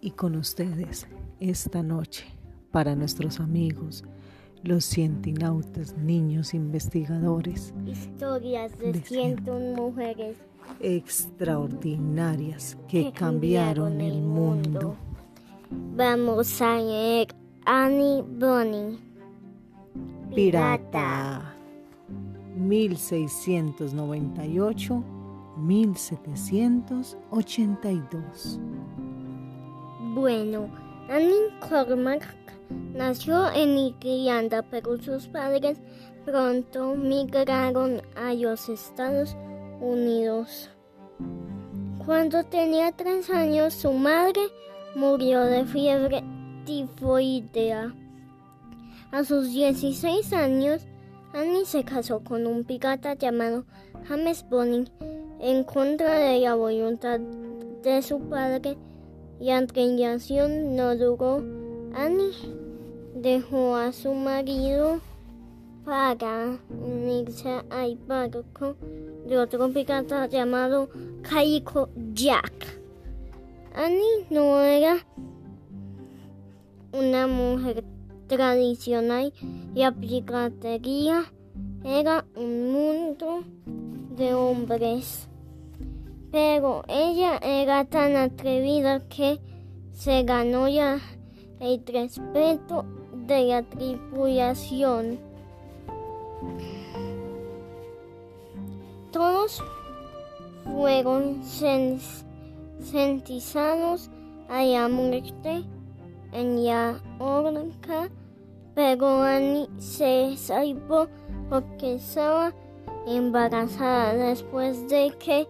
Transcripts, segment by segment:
y con ustedes esta noche para nuestros amigos, los cientinautas, niños investigadores. Historias de, de 101 mujeres extraordinarias que, cambiaron, el mundo. Vamos a leer Annie Bonnie. Pirata. 1698-1782. Bueno, Annie Cormack nació en Irlanda, pero sus padres pronto migraron a los Estados Unidos. Cuando tenía tres años, su madre murió de fiebre tifoidea. A sus 16 años, Annie se casó con un pirata llamado James Bonning en contra de la voluntad de su padre y relación no duró. Annie dejó a su marido para unirse al barco de otro pirata llamado Caico Jack. Annie no era una mujer tradicional y la era un mundo de hombres. Pero ella era tan atrevida que se ganó ya el respeto de la tripulación. Todos fueron sentizados a la muerte en la horca, pero Annie se salvó porque estaba embarazada después de que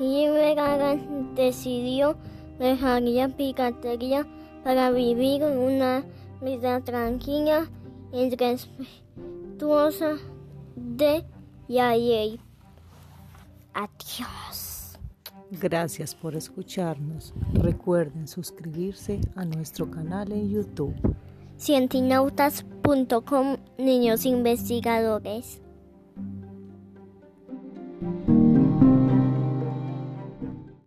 Liberara decidió dejar la piratería para vivir una vida tranquila y respetuosa de ley. Adiós. Gracias por escucharnos. Recuerden suscribirse a nuestro canal en YouTube. Cientinautas.com Niños Investigadores.